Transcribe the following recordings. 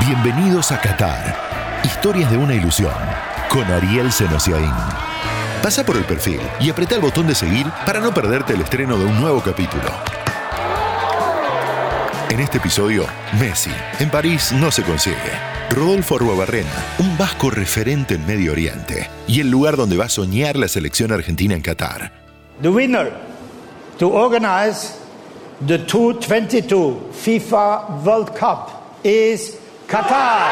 Bienvenidos a Qatar. Historias de una ilusión. Con Ariel Senosiaín. Pasa por el perfil y apreta el botón de seguir para no perderte el estreno de un nuevo capítulo. En este episodio, Messi. En París no se consigue. Rodolfo Arruabarrena, un vasco referente en Medio Oriente y el lugar donde va a soñar la selección argentina en Qatar. The winner to organize the 2022 FIFA World Cup is Qatar.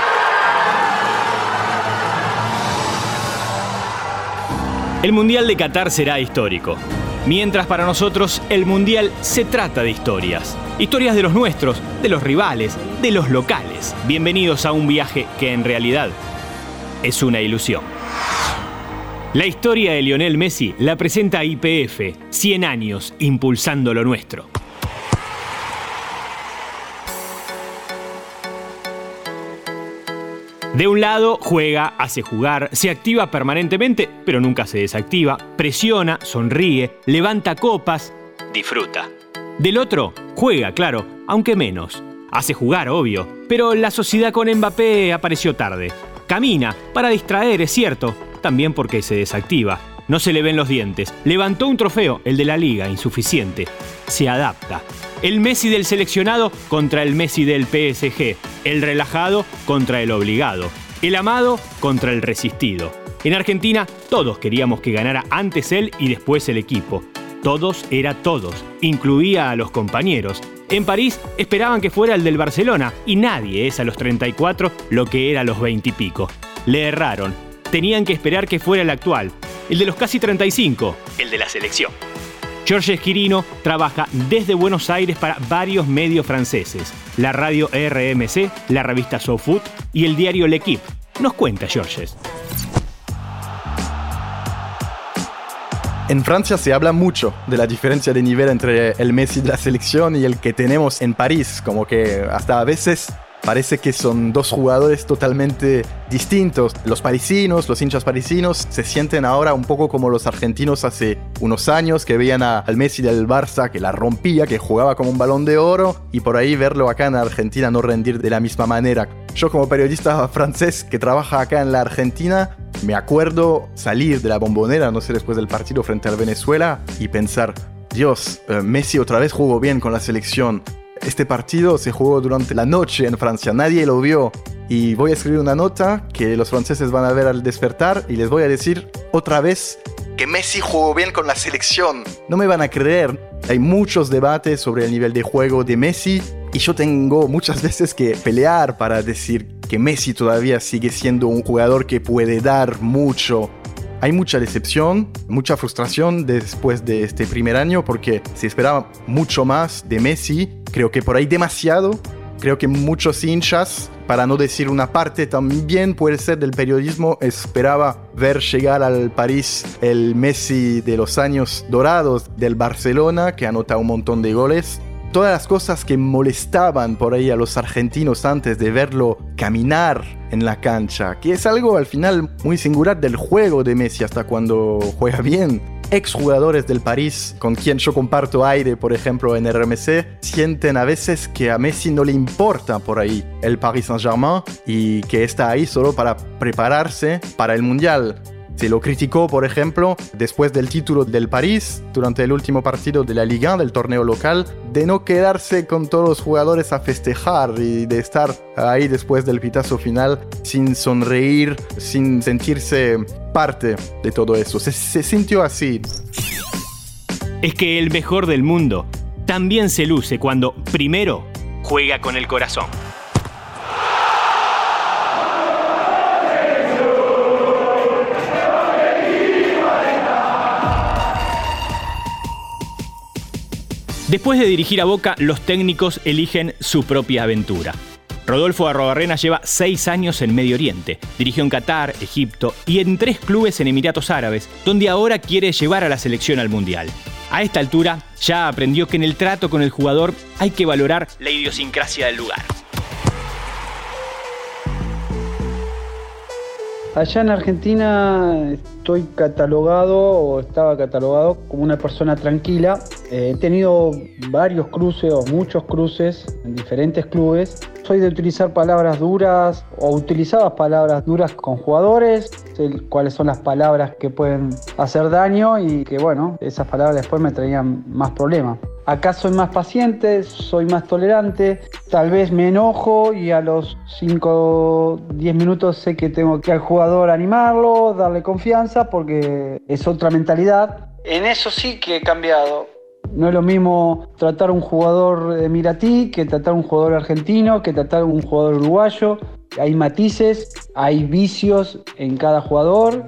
El Mundial de Qatar será histórico. Mientras para nosotros el Mundial se trata de historias. Historias de los nuestros, de los rivales, de los locales. Bienvenidos a un viaje que en realidad es una ilusión. La historia de Lionel Messi la presenta IPF, 100 años impulsando lo nuestro. De un lado, juega, hace jugar, se activa permanentemente, pero nunca se desactiva, presiona, sonríe, levanta copas, disfruta. Del otro, juega, claro, aunque menos. Hace jugar, obvio, pero la sociedad con Mbappé apareció tarde. Camina, para distraer, es cierto, también porque se desactiva. No se le ven los dientes. Levantó un trofeo, el de la liga, insuficiente. Se adapta. El Messi del seleccionado contra el Messi del PSG. El relajado contra el obligado. El amado contra el resistido. En Argentina todos queríamos que ganara antes él y después el equipo. Todos era todos, incluía a los compañeros. En París esperaban que fuera el del Barcelona y nadie es a los 34 lo que era a los 20 y pico. Le erraron. Tenían que esperar que fuera el actual, el de los casi 35, el de la selección. George Esquirino trabaja desde Buenos Aires para varios medios franceses, la radio RMC, la revista SoFoot y el diario L'Equipe. Nos cuenta Georges. En Francia se habla mucho de la diferencia de nivel entre el Messi de la selección y el que tenemos en París, como que hasta a veces Parece que son dos jugadores totalmente distintos. Los parisinos, los hinchas parisinos, se sienten ahora un poco como los argentinos hace unos años que veían al Messi del Barça que la rompía, que jugaba como un balón de oro y por ahí verlo acá en Argentina no rendir de la misma manera. Yo como periodista francés que trabaja acá en la Argentina, me acuerdo salir de la bombonera, no sé, después del partido frente al Venezuela y pensar, Dios, eh, Messi otra vez jugó bien con la selección. Este partido se jugó durante la noche en Francia, nadie lo vio. Y voy a escribir una nota que los franceses van a ver al despertar y les voy a decir otra vez que Messi jugó bien con la selección. No me van a creer. Hay muchos debates sobre el nivel de juego de Messi y yo tengo muchas veces que pelear para decir que Messi todavía sigue siendo un jugador que puede dar mucho hay mucha decepción, mucha frustración después de este primer año porque se esperaba mucho más de Messi, creo que por ahí demasiado, creo que muchos hinchas, para no decir una parte también puede ser del periodismo, esperaba ver llegar al París el Messi de los años dorados del Barcelona, que anota un montón de goles, todas las cosas que molestaban por ahí a los argentinos antes de verlo caminar en la cancha, que es algo al final muy singular del juego de Messi hasta cuando juega bien. Exjugadores del París, con quien yo comparto aire, por ejemplo, en RMC, sienten a veces que a Messi no le importa por ahí el Paris Saint-Germain y que está ahí solo para prepararse para el Mundial. Se lo criticó, por ejemplo, después del título del París, durante el último partido de la Liga, del torneo local, de no quedarse con todos los jugadores a festejar y de estar ahí después del pitazo final sin sonreír, sin sentirse parte de todo eso. Se, se sintió así. Es que el mejor del mundo también se luce cuando, primero, juega con el corazón. Después de dirigir a Boca, los técnicos eligen su propia aventura. Rodolfo Arrobarrena lleva seis años en Medio Oriente. Dirigió en Qatar, Egipto y en tres clubes en Emiratos Árabes, donde ahora quiere llevar a la selección al Mundial. A esta altura, ya aprendió que en el trato con el jugador hay que valorar la idiosincrasia del lugar. Allá en Argentina estoy catalogado o estaba catalogado como una persona tranquila. Eh, he tenido varios cruces o muchos cruces en diferentes clubes. Soy de utilizar palabras duras o utilizaba palabras duras con jugadores, sé cuáles son las palabras que pueden hacer daño y que bueno, esas palabras después me traían más problemas. Acá soy más paciente, soy más tolerante, tal vez me enojo y a los 5 10 minutos sé que tengo que al jugador animarlo, darle confianza porque es otra mentalidad. En eso sí que he cambiado. No es lo mismo tratar a un jugador de Miratí que tratar a un jugador argentino, que tratar a un jugador uruguayo. Hay matices, hay vicios en cada jugador.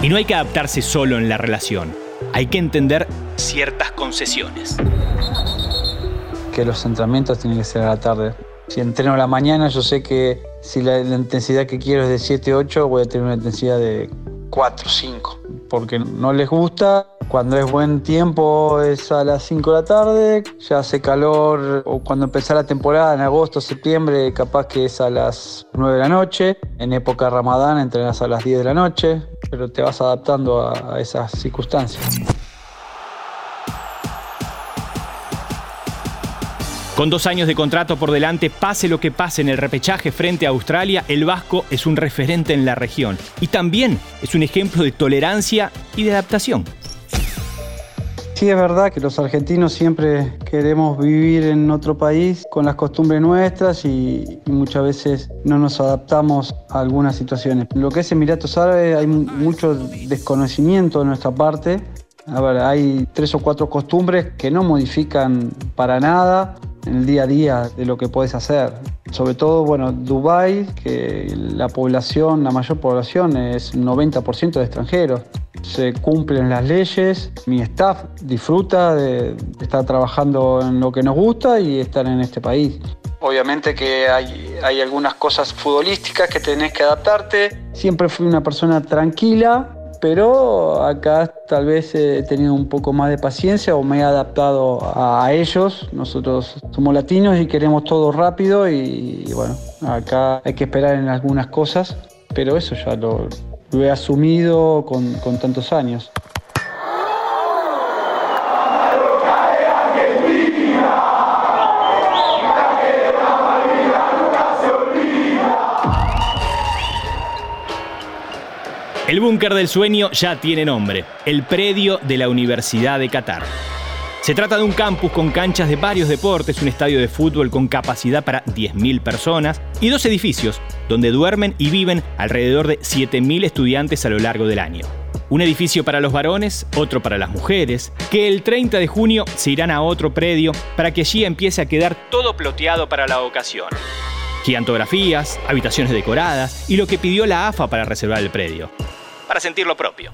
Y no hay que adaptarse solo en la relación hay que entender ciertas concesiones. Que los entrenamientos tienen que ser a la tarde. Si entreno a la mañana, yo sé que si la, intensidad que quiero es de 7, 8, voy a tener una intensidad de 4, 5. Porque no les gusta. Cuando es buen tiempo es a las 5 de la tarde, ya hace calor, o cuando empieza la temporada, en agosto, septiembre, capaz que es a las 9 de la noche. En época ramadán entrenas a las 10 de la noche pero te vas adaptando a, esas circunstancias. Con dos años de contrato por delante, pase lo que pase en el repechaje frente a Australia, el Vasco es un referente en la región y también es un ejemplo de tolerancia y de adaptación. Sí, es verdad que los argentinos siempre queremos vivir en otro país con las costumbres nuestras y, muchas veces no nos adaptamos a algunas situaciones. Lo que es Emiratos Árabes hay mucho desconocimiento de nuestra parte. A ver, hay tres o cuatro costumbres que no modifican para nada en el día a día de lo que puedes hacer. Sobre todo, bueno, Dubái, que la población, la mayor población es 90% de extranjeros se cumplen las leyes, mi staff disfruta de estar trabajando en lo que nos gusta y estar en este país. Obviamente que hay, hay algunas cosas futbolísticas que tenés que adaptarte. Siempre fui una persona tranquila, pero acá tal vez he tenido un poco más de paciencia o me he adaptado a, ellos. Nosotros somos latinos y queremos todo rápido y, y bueno, acá hay que esperar en algunas cosas, pero eso ya lo, lo he asumido con, con tantos años. El búnker del sueño ya tiene nombre, el predio de la Universidad de Qatar. Se trata de un campus con canchas de varios deportes, un estadio de fútbol con capacidad para 10.000 personas y dos edificios donde duermen y viven alrededor de 7.000 estudiantes a lo largo del año. Un edificio para los varones, otro para las mujeres, que el 30 de junio se irán a otro predio para que allí empiece a quedar todo ploteado para la ocasión. Gigantografías, habitaciones decoradas y lo que pidió la AFA para reservar el predio. Para sentir lo propio.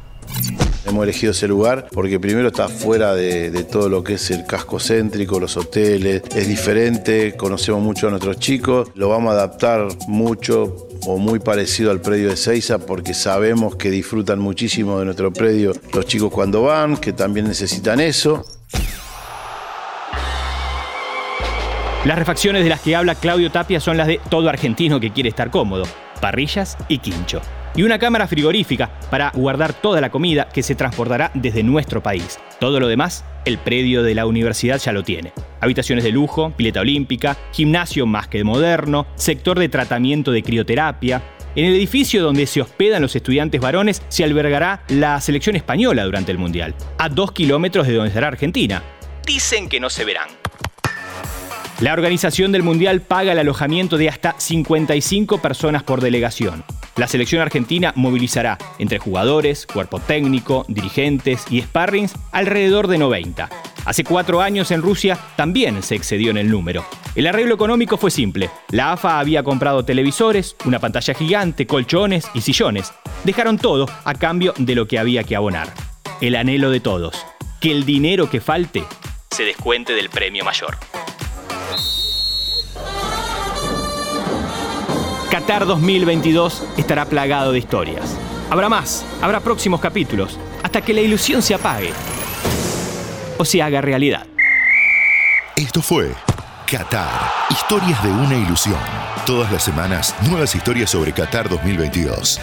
Hemos elegido ese lugar porque primero está fuera de, todo lo que es el casco céntrico, los hoteles, es diferente, conocemos mucho a nuestros chicos, lo vamos a adaptar mucho o muy parecido al predio de Seiza porque sabemos que disfrutan muchísimo de nuestro predio los chicos cuando van, que también necesitan eso. Las refacciones de las que habla Claudio Tapia son las de todo argentino que quiere estar cómodo, parrillas y quincho y una cámara frigorífica para guardar toda la comida que se transportará desde nuestro país. Todo lo demás, el predio de la universidad ya lo tiene. Habitaciones de lujo, pileta olímpica, gimnasio más que moderno, sector de tratamiento de crioterapia, en el edificio donde se hospedan los estudiantes varones se albergará la selección española durante el Mundial, a dos kilómetros de donde estará Argentina. Dicen que no se verán. La organización del Mundial paga el alojamiento de hasta 55 personas por delegación. La selección argentina movilizará entre jugadores, cuerpo técnico, dirigentes y sparrings alrededor de 90. Hace cuatro años en Rusia también se excedió en el número. El arreglo económico fue simple. La AFA había comprado televisores, una pantalla gigante, colchones y sillones. Dejaron todo a cambio de lo que había que abonar. El anhelo de todos. Que el dinero que falte se descuente del premio mayor. Qatar 2022 estará plagado de historias. Habrá más, habrá próximos capítulos, hasta que la ilusión se apague o se haga realidad. Esto fue Qatar, historias de una ilusión Todas las semanas, nuevas historias sobre Qatar 2022.